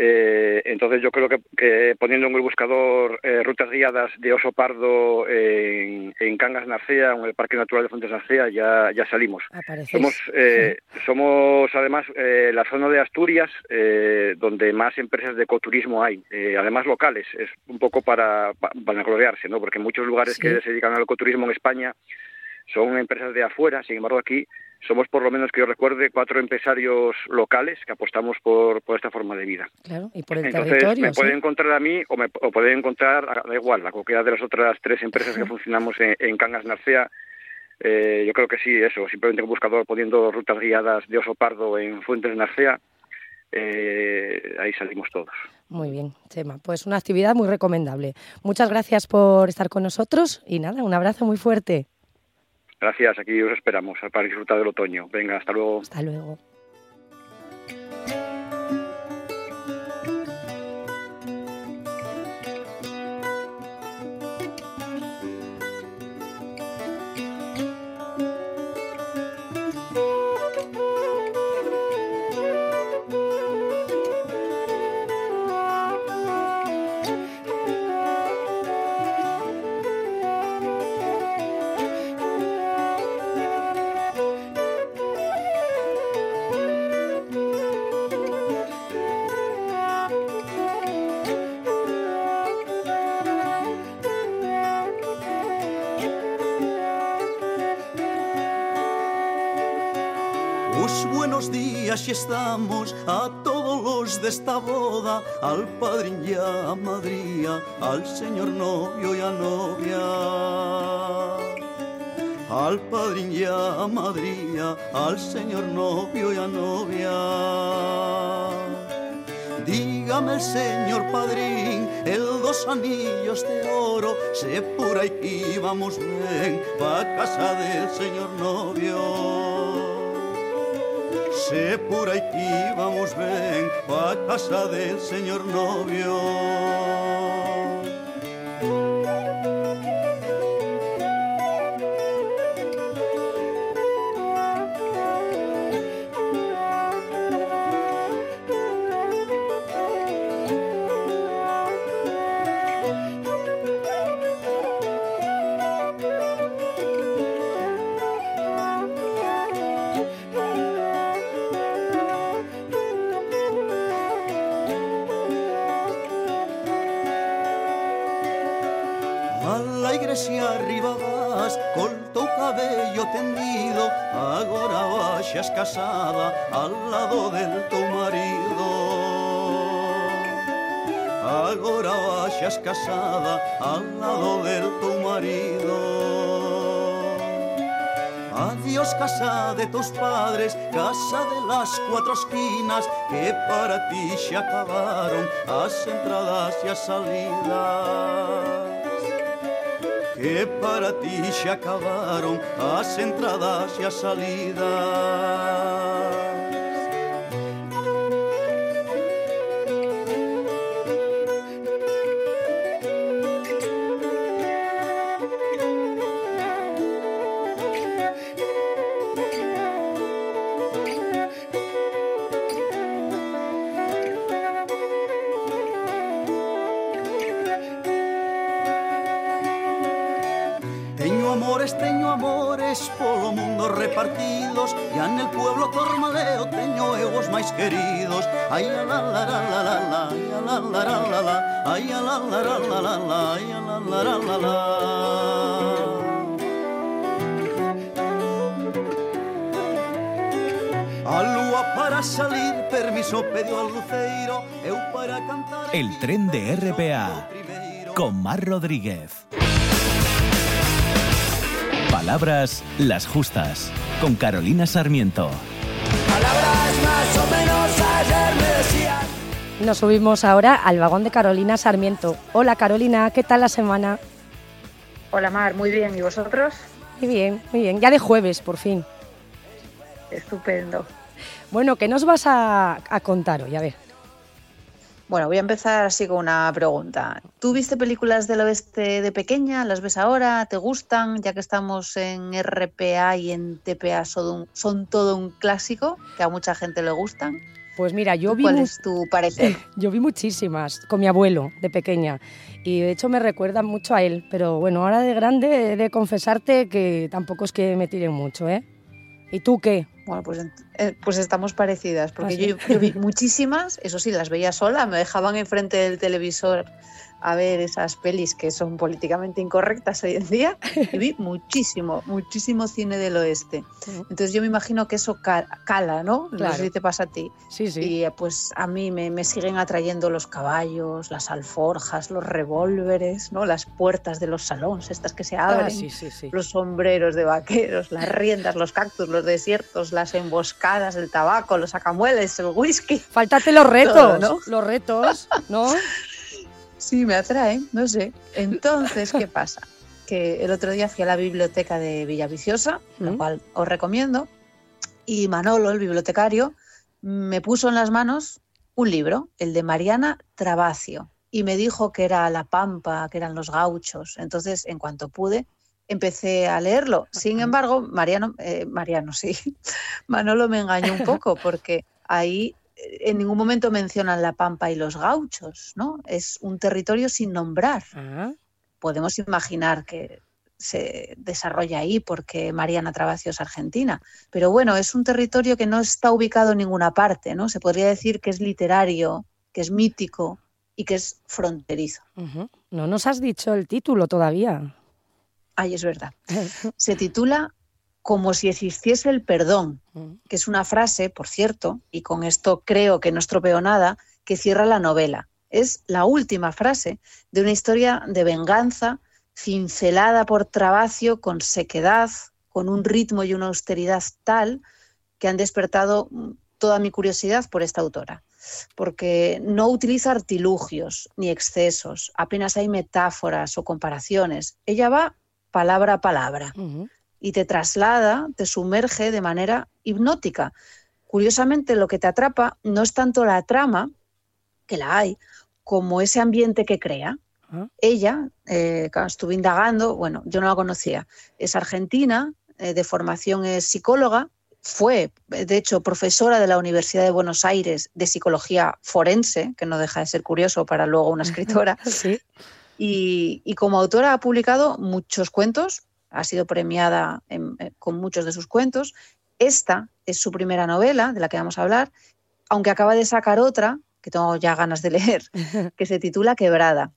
Eh, entonces yo creo que, poniendo en el buscador eh, rutas guiadas de oso pardo en, Cangas Narcea en el Parque Natural de Fuentes Narcea ya, ya salimos. Somos, eh, somos además la zona de Asturias donde más empresas de ecoturismo hay, además locales. Es un poco para, para gloriarse, ¿no? porque muchos lugares que se dedican al ecoturismo en España son empresas de afuera, sin embargo aquí somos por lo menos que yo recuerde cuatro empresarios locales que apostamos por, por esta forma de vida. Claro, y por el Entonces, me pueden encontrar a mí o me o pueden encontrar, da igual, a cualquiera de las otras tres empresas que funcionamos en, Cangas Narcea. Eh, yo creo que sí, eso, simplemente un buscador poniendo rutas guiadas de oso pardo en Fuentes Narcea, eh, ahí salimos todos. Muy bien, Chema. Pues una actividad muy recomendable. Muchas gracias por estar con nosotros y nada, un abrazo muy fuerte. Gracias, aquí os esperamos para disfrutar del otoño. Venga, hasta luego. Hasta luego. Y estamos a todos los de esta boda, al padrín y a madría, al señor novio y a novia. Al padrín y a madría, al señor novio y a novia. Dígame el señor padrín, el dos anillos de oro, se pura y vamos bien pa' casa del señor novio se pura y vamos ven pa casa del señor novio. Casada al lado del tu marido. Ahora vayas casada al lado del tu marido. Adiós casa de tus padres, casa de las cuatro esquinas que para ti se acabaron las entradas y las salidas que para ti se acabaron las entradas y las salidas. El tren de RPA, con Mar Rodríguez. Palabras las justas, con Carolina Sarmiento. Palabras más o menos ayer me decían. Nos subimos ahora al vagón de Carolina Sarmiento. Hola Carolina, ¿qué tal la semana? Hola Mar, muy bien. ¿Y vosotros? Muy bien, muy bien. Ya de jueves, por fin. Estupendo. Bueno, ¿qué nos vas a, contar hoy? A ver. Bueno, voy a empezar así con una pregunta. ¿Tú viste películas del oeste de pequeña? ¿Las ves ahora? ¿Te gustan? Ya que estamos en RPA y en TPA son, son todo un clásico, que a mucha gente le gustan. Pues mira, yo vi. ¿Cuál es tu parecer? Yo vi muchísimas con mi abuelo de pequeña y de hecho me recuerdan mucho a él, pero bueno, ahora de grande he de confesarte que tampoco es que me tiren mucho, ¿eh? ¿Y tú qué? Bueno, pues, eh, pues estamos parecidas, porque ¿Ah, yo, yo, vi muchísimas, eso sí, las veía sola, me dejaban enfrente del televisor a ver esas pelis que son políticamente incorrectas hoy en día y vi muchísimo, muchísimo cine del oeste. Entonces yo me imagino que eso cala, ¿no? No sé si te pasa a ti. Sí, sí. Y pues a mí me, siguen atrayendo los caballos, las alforjas, los revólveres, ¿no? Las puertas de los salones, estas que se ah, abren, los sombreros de vaqueros, las riendas, los cactus, los desiertos, las emboscadas, el tabaco, los acamueles, el whisky. Faltate los retos, ¿no? Los retos, ¿no? Sí, me atrae, no sé. Entonces, ¿qué pasa? Que el otro día fui a la biblioteca de Villaviciosa, lo cual os recomiendo, y Manolo, el bibliotecario, me puso en las manos un libro, el de Mariana Trabacio, y me dijo que era La Pampa, que eran los gauchos. Entonces, en cuanto pude, empecé a leerlo. Sin embargo, Mariano, eh, Mariano, sí, Manolo me engañó un poco porque ahí en ningún momento mencionan la Pampa y los gauchos, ¿no? Es un territorio sin nombrar. Ah. Podemos imaginar que se desarrolla ahí porque Mariana Trabacio es argentina. Pero bueno, es un territorio que no está ubicado en ninguna parte, ¿no? Se podría decir que es literario, que es mítico y que es fronterizo. No nos has dicho el título todavía. Ay, es verdad. Se titula como si existiese el perdón, mm. que es una frase, por cierto, y con esto creo que no estropeo nada, que cierra la novela. Es la última frase de una historia de venganza cincelada por Trabacio con sequedad, con un ritmo y una austeridad tal que han despertado toda mi curiosidad por esta autora, porque no utiliza artilugios ni excesos, apenas hay metáforas o comparaciones. Ella va palabra a palabra y te traslada, te sumerge de manera hipnótica. Curiosamente, lo que te atrapa no es tanto la trama, que la hay, como ese ambiente que crea. Ah. Ella, eh, estuve indagando, bueno, yo no la conocía, es argentina, eh, de formación es psicóloga, fue, de hecho, profesora de la Universidad de Buenos Aires de psicología forense, que no deja de ser curioso para luego una escritora. sí. y, y, como autora ha publicado muchos cuentos, ha sido premiada eh, con muchos de sus cuentos. Esta es su primera novela, de la que vamos a hablar, aunque acaba de sacar otra, que tengo ya ganas de leer, que se titula Quebrada.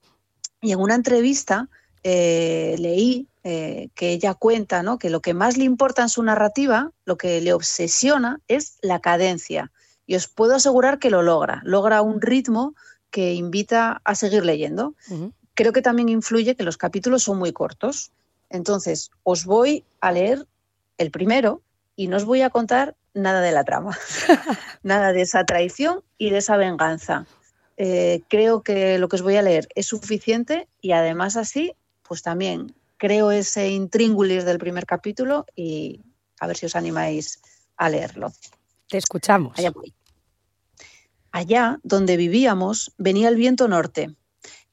Y en una entrevista eh, leí eh, que ella cuenta ¿no? que lo que más le importa en su narrativa, lo que le obsesiona, es la cadencia. Y os puedo asegurar que lo logra. Logra un ritmo que invita a seguir leyendo. Creo que también influye que los capítulos son muy cortos. Entonces, os voy a leer el primero y no os voy a contar nada de la trama, nada de esa traición y de esa venganza. Eh, creo que lo que os voy a leer es suficiente y además así, pues también creo ese intríngulis del primer capítulo y a ver si os animáis a leerlo. Te escuchamos. Allá Allá donde vivíamos venía el viento norte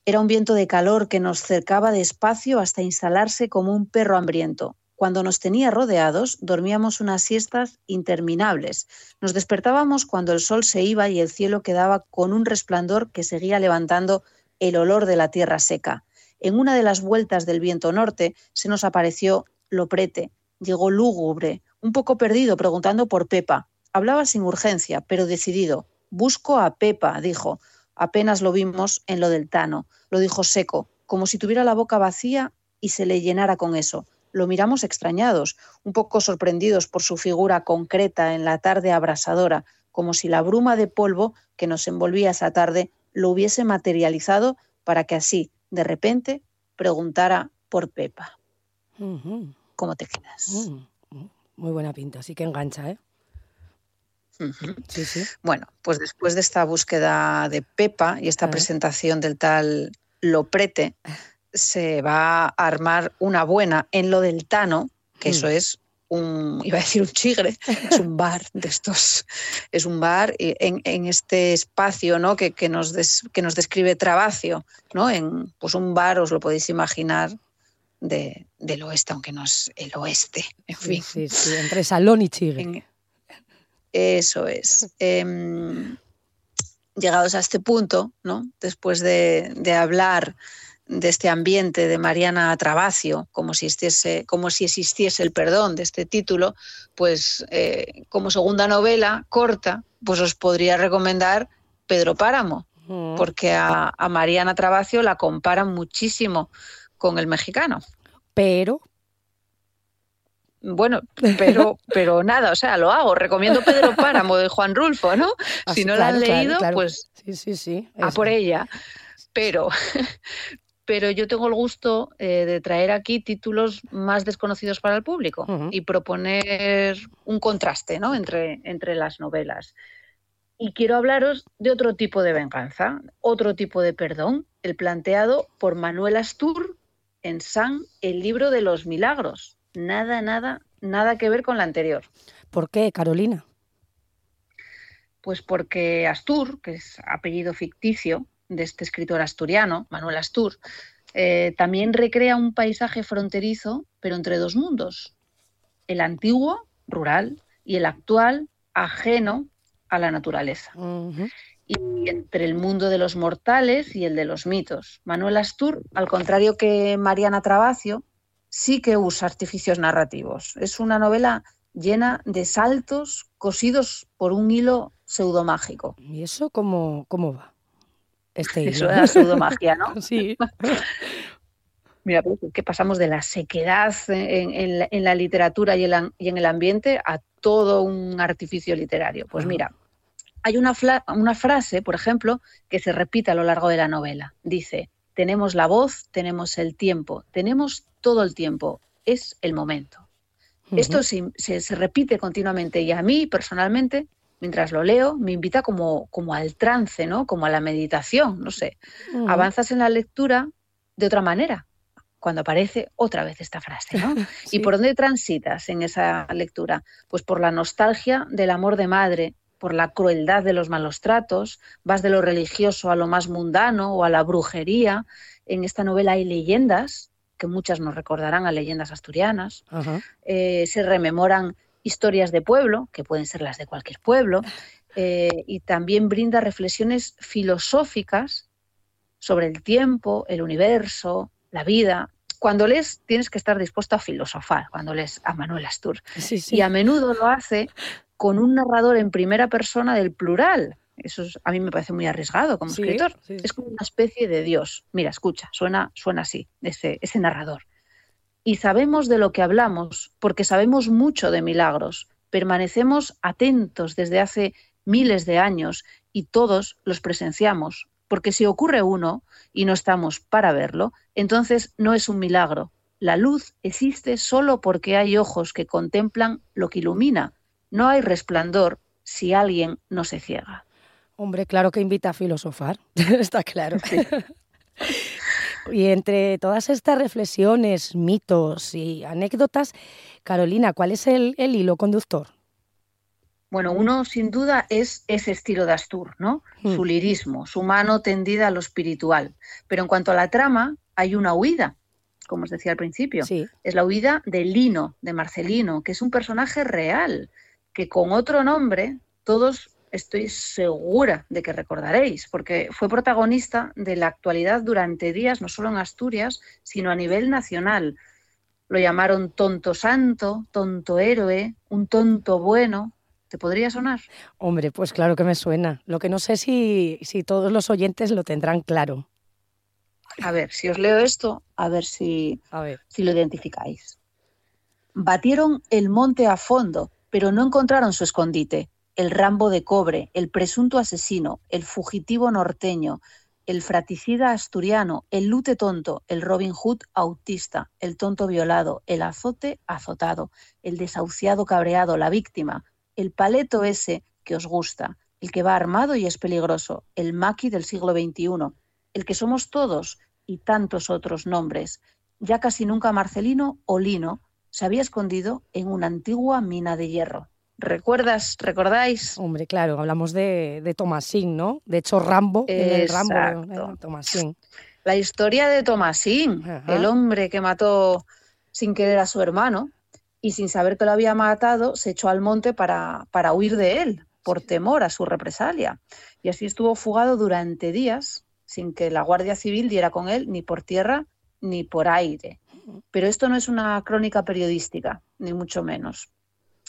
era un viento de calor que nos cercaba despacio hasta instalarse como un perro hambriento. Cuando nos tenía rodeados, dormíamos unas siestas interminables. Nos despertábamos cuando el sol se iba y el cielo quedaba con un resplandor que seguía levantando el olor de la tierra seca. En una de las vueltas del viento norte se nos apareció Loprete. Llegó lúgubre, un poco perdido, preguntando por Pepa. Hablaba sin urgencia, pero decidido. Busco a Pepa, dijo. Apenas lo vimos en lo del Tano. Lo dijo seco, como si tuviera la boca vacía y se le llenara con eso. Lo miramos extrañados, un poco sorprendidos por su figura concreta en la tarde abrasadora, como si la bruma de polvo que nos envolvía esa tarde lo hubiese materializado para que así, de repente, preguntara por Pepa. ¿Cómo te quedas? Muy buena pinta, así que engancha, ¿eh? Sí, sí. Bueno, pues después de esta búsqueda de Pepa y esta presentación del tal Loprete, se va a armar una buena en lo del Tano, que eso mm. es un, iba a decir un chigre, es un bar de estos, es un bar en, en este espacio ¿no? que, que, nos que nos describe Trabacio, ¿no? en pues un bar, os lo podéis imaginar, de, del oeste, aunque no es el oeste, en fin. Sí, sí, entre Salón y Chigre. Eso es. Em, llegados a este punto, ¿no? después de, de hablar de este ambiente de Mariana Trabacio, como si, existiese, como si existiese el perdón de este título, pues eh, como segunda novela corta, pues os podría recomendar Pedro Páramo, porque a, Mariana Trabacio la comparan muchísimo con el mexicano. Pero, bueno, pero, pero nada, o sea, lo hago. Recomiendo Pedro Páramo de Juan Rulfo, ¿no? Ah, si no la han leído, pues sí, sí, sí, a por ella. Pero, pero yo tengo el gusto eh, de traer aquí títulos más desconocidos para el público y proponer un contraste ¿no? entre, entre las novelas. Y quiero hablaros de otro tipo de venganza, otro tipo de perdón, el planteado por Manuel Astur en San, el libro de los milagros. Nada, nada, nada que ver con la anterior. ¿Por qué, Carolina? Pues porque Astur, que es apellido ficticio, de este escritor asturiano, Manuel Astur, eh, también recrea un paisaje fronterizo, pero entre dos mundos, el antiguo, rural, y el actual, ajeno a la naturaleza. Y entre el mundo de los mortales y el de los mitos. Manuel Astur, al contrario que Mariana Trabacio, sí que usa artificios narrativos. Es una novela llena de saltos cosidos por un hilo pseudomágico. ¿Y eso cómo, cómo va? Este Eso era pseudomagia, ¿no? sí. Mira, pues, que pasamos de la sequedad en, la, literatura y en, el ambiente a todo un artificio literario. Pues mira, hay una, una frase, por ejemplo, que se repite a lo largo de la novela. Dice, tenemos la voz, tenemos el tiempo, tenemos todo el tiempo, es el momento. Esto se, se, repite continuamente y a mí personalmente mientras lo leo, me invita como, como al trance, ¿no? Como a la meditación, no sé. Mm. Avanzas en la lectura de otra manera, cuando aparece otra vez esta frase, ¿no? ¿Y por dónde transitas en esa lectura? Pues por la nostalgia del amor de madre, por la crueldad de los malos tratos, vas de lo religioso a lo más mundano o a la brujería. En esta novela hay leyendas, que muchas nos recordarán a leyendas asturianas, eh, se rememoran historias de pueblo, que pueden ser las de cualquier pueblo, eh, y también brinda reflexiones filosóficas sobre el tiempo, el universo, la vida. Cuando lees tienes que estar dispuesto a filosofar, cuando lees a Manuel Astur. Y a menudo lo hace con un narrador en primera persona del plural. Eso a mí me parece muy arriesgado como escritor. Es como una especie de Dios. Mira, escucha, suena, suena así, ese, ese narrador y sabemos de lo que hablamos porque sabemos mucho de milagros. Permanecemos atentos desde hace miles de años y todos los presenciamos, porque si ocurre uno y no estamos para verlo, entonces no es un milagro. La luz existe solo porque hay ojos que contemplan lo que ilumina. No hay resplandor si alguien no se ciega. Hombre, claro que invita a filosofar, está claro. Y entre todas estas reflexiones, mitos y anécdotas, Carolina, ¿cuál es el, hilo conductor? Bueno, uno sin duda es ese estilo de Astur, ¿no? Hmm. Su lirismo, su mano tendida a lo espiritual. Pero en cuanto a la trama, hay una huida, como os decía al principio. Es la huida de Lino, de Marcelino, que es un personaje real, que con otro nombre todos estoy segura de que recordaréis, porque fue protagonista de la actualidad durante días, no solo en Asturias, sino a nivel nacional. Lo llamaron tonto santo, tonto héroe, un tonto bueno. ¿Te podría sonar? Hombre, pues claro que me suena. Lo que no sé si, si todos los oyentes lo tendrán claro. A ver, si os leo esto, a ver si, a ver. si lo identificáis. Batieron el monte a fondo, pero no encontraron su escondite el Rambo de cobre, el presunto asesino, el fugitivo norteño, el fraticida asturiano, el lute tonto, el Robin Hood autista, el tonto violado, el azote azotado, el desahuciado cabreado, la víctima, el paleto ese que os gusta, el que va armado y es peligroso, el maqui del siglo XXI, el que somos todos y tantos otros nombres. Ya casi nunca Marcelino o Lino se había escondido en una antigua mina de hierro. ¿Recuerdas, recordáis? Hombre, claro, hablamos de, de Tomasín, ¿no? De hecho, Rambo, en el Rambo Tomasín. La historia de Tomasín, el hombre que mató sin querer a su hermano y sin saber que lo había matado, se echó al monte para, para huir de él, por temor a su represalia. Y así estuvo fugado durante días, sin que la Guardia Civil diera con él ni por tierra ni por aire. Pero esto no es una crónica periodística, ni mucho menos.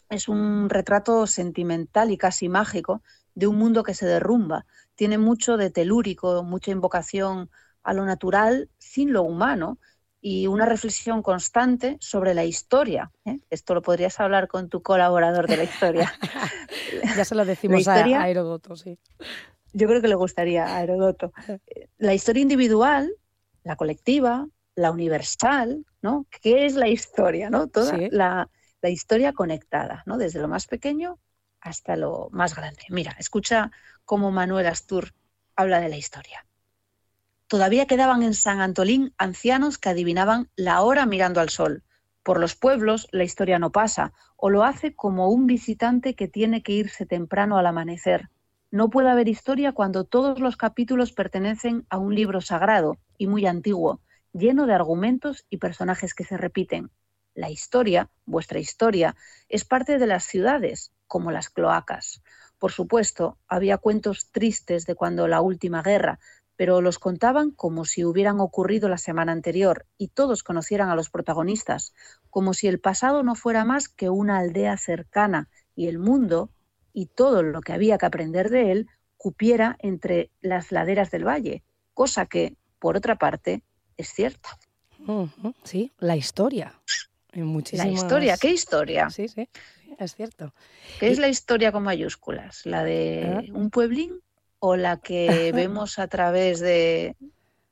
Es un retrato sentimental y casi mágico de un mundo que se derrumba. Tiene mucho de telúrico, mucha invocación a lo natural sin lo humano y una reflexión constante sobre la historia. ¿eh? Esto lo podrías hablar con tu colaborador de la historia. ya se lo decimos a, a Herodoto, sí. Yo creo que le gustaría a Herodoto. La historia individual, la colectiva, la universal, ¿no? ¿Qué es la historia, no? Toda la, la, historia conectada, ¿no? Desde lo más pequeño hasta lo más grande. Mira, escucha cómo Manuel Astur habla de la historia. Todavía quedaban en San Antolín ancianos que adivinaban la hora mirando al sol. Por los pueblos la historia no pasa, o lo hace como un visitante que tiene que irse temprano al amanecer. No puede haber historia cuando todos los capítulos pertenecen a un libro sagrado y muy antiguo, lleno de argumentos y personajes que se repiten. La historia, vuestra historia, es parte de las ciudades, como las cloacas. Por supuesto, había cuentos tristes de cuando la última guerra, pero los contaban como si hubieran ocurrido la semana anterior y todos conocieran a los protagonistas, como si el pasado no fuera más que una aldea cercana y el mundo y todo lo que había que aprender de él cupiera entre las laderas del valle, cosa que, por otra parte, es cierta. Sí, la historia. La historia, ¿qué historia? Sí, sí, es cierto. ¿Qué es la historia con mayúsculas? ¿La de ah. un pueblín o la que vemos a través de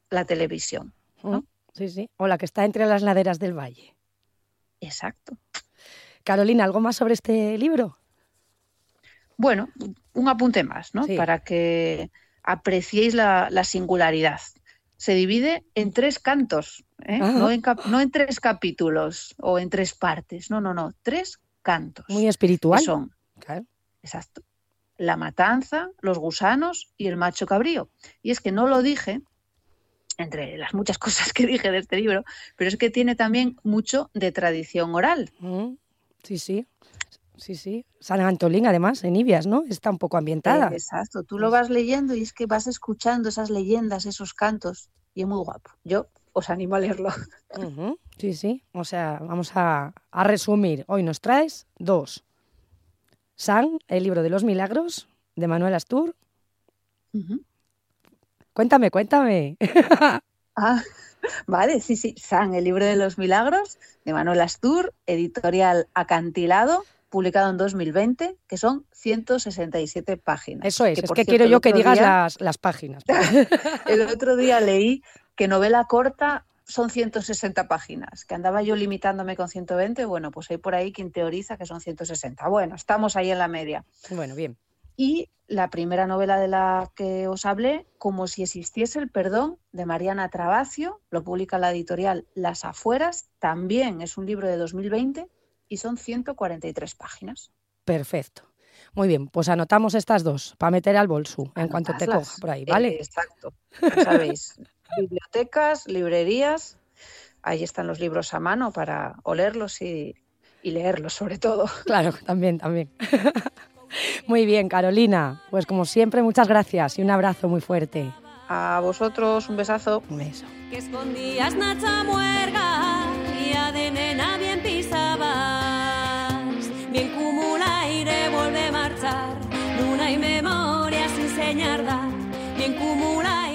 la televisión? Sí, sí. O la que está entre las laderas del valle. Exacto. Carolina, ¿algo más sobre este libro? Bueno, un apunte más, ¿no? Para que apreciéis la, singularidad se divide en tres cantos, ¿eh? no, en tres capítulos o en tres partes, no, no, no, tres cantos. Muy espiritual. son, exacto, la matanza, los gusanos y el macho cabrío. Y es que no lo dije, entre las muchas cosas que dije de este libro, pero es que tiene también mucho de tradición oral. Mm, sí, sí. Sí, sí. San Antolín, además, en Ibias, ¿no? Está un poco ambientada. exacto. Tú lo vas leyendo y es que vas escuchando esas leyendas, esos cantos, y es muy guapo. Yo os animo a leerlo. Sí, sí. O sea, vamos a, resumir. Hoy nos traes dos. San, el libro de los milagros, de Manuel Astur. Cuéntame, cuéntame. ah, vale, sí, sí. San, el libro de los milagros, de Manuel Astur, editorial Acantilado publicado en 2020, que son 167 páginas. Eso es, es que quiero yo que digas las, las páginas. el otro día leí que novela corta son 160 páginas, que andaba yo limitándome con 120, bueno, pues hay por ahí quien teoriza que son 160. Bueno, estamos ahí en la media. Bueno, bien. Y la primera novela de la que os hablé, Como si existiese el perdón, de Mariana Trabacio, lo publica la editorial Las Afueras, también es un libro de 2020 y son 143 páginas. Perfecto. Muy bien, pues anotamos estas dos para meter al bolso en cuanto te coja por ahí, ¿vale? exacto. Ya sabéis, bibliotecas, librerías, ahí están los libros a mano para olerlos y, y leerlos sobre todo. Claro, también, también. Muy bien, Carolina. Pues como siempre, muchas gracias y un abrazo muy fuerte. A vosotros, un besazo. Un beso. Que escondías Nacha muerga y a de nena bien pisabas. Bien cumula aire vuelve a marchar, luna y memoria sin señarda. Bien cumula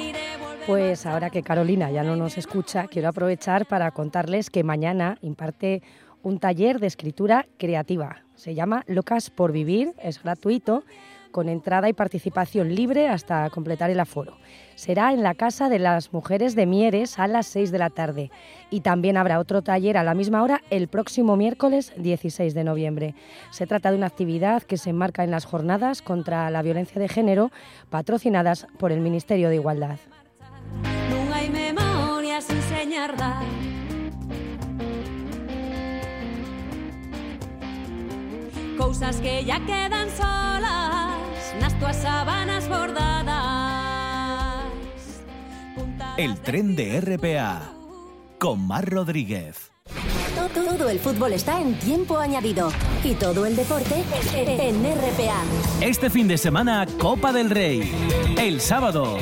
Pues ahora que Carolina ya no nos escucha, quiero aprovechar para contarles que mañana imparte un taller de escritura creativa. Se llama Locas por Vivir, es gratuito con entrada y participación libre hasta completar el aforo. Será en la Casa de las Mujeres de Mieres a las 6 de la tarde y también habrá otro taller a la misma hora el próximo miércoles 16 de noviembre. Se trata de una actividad que se enmarca en las jornadas contra la violencia de género patrocinadas por el Ministerio de Igualdad. Cosas que ya quedan solas nas tuas sábanas bordadas. El tren de RPA con Mar Rodríguez. Todo el fútbol está en tiempo añadido y todo el deporte en RPA. Este fin de semana, Copa del Rey. El sábado,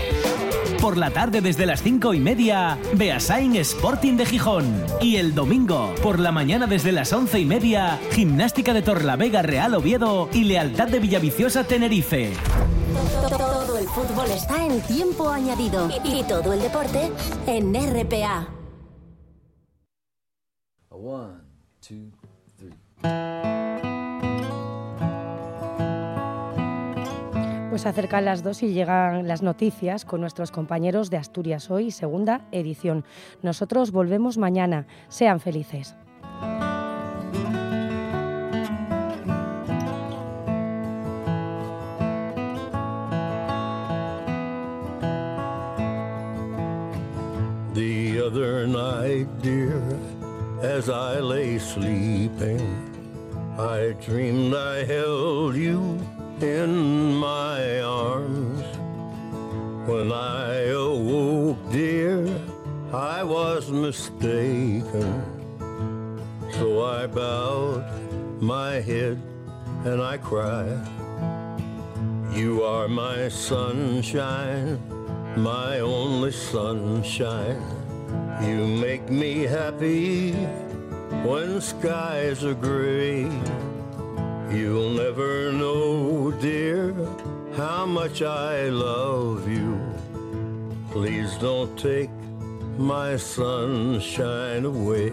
por la tarde desde las cinco y media, Beasain Sporting de Gijón. Y el domingo, por la mañana desde las once y media, Gimnástica de Torlavega Real Oviedo y Lealtad de Villaviciosa Tenerife. Todo el fútbol está en tiempo añadido y todo el deporte en RPA. One, two, three. Pues acercan las dos y llegan las noticias con nuestros compañeros de Asturias Hoy, segunda edición. Nosotros volvemos mañana. Sean felices. The other night, dear, as I lay sleeping, I dreamed I held you in my arms. When I awoke, dear, I was mistaken. So I bowed my head and I cried. You are my sunshine, my only sunshine. You make me happy when skies are gray. You'll never know, dear, how much I love you. Please don't take my sunshine away.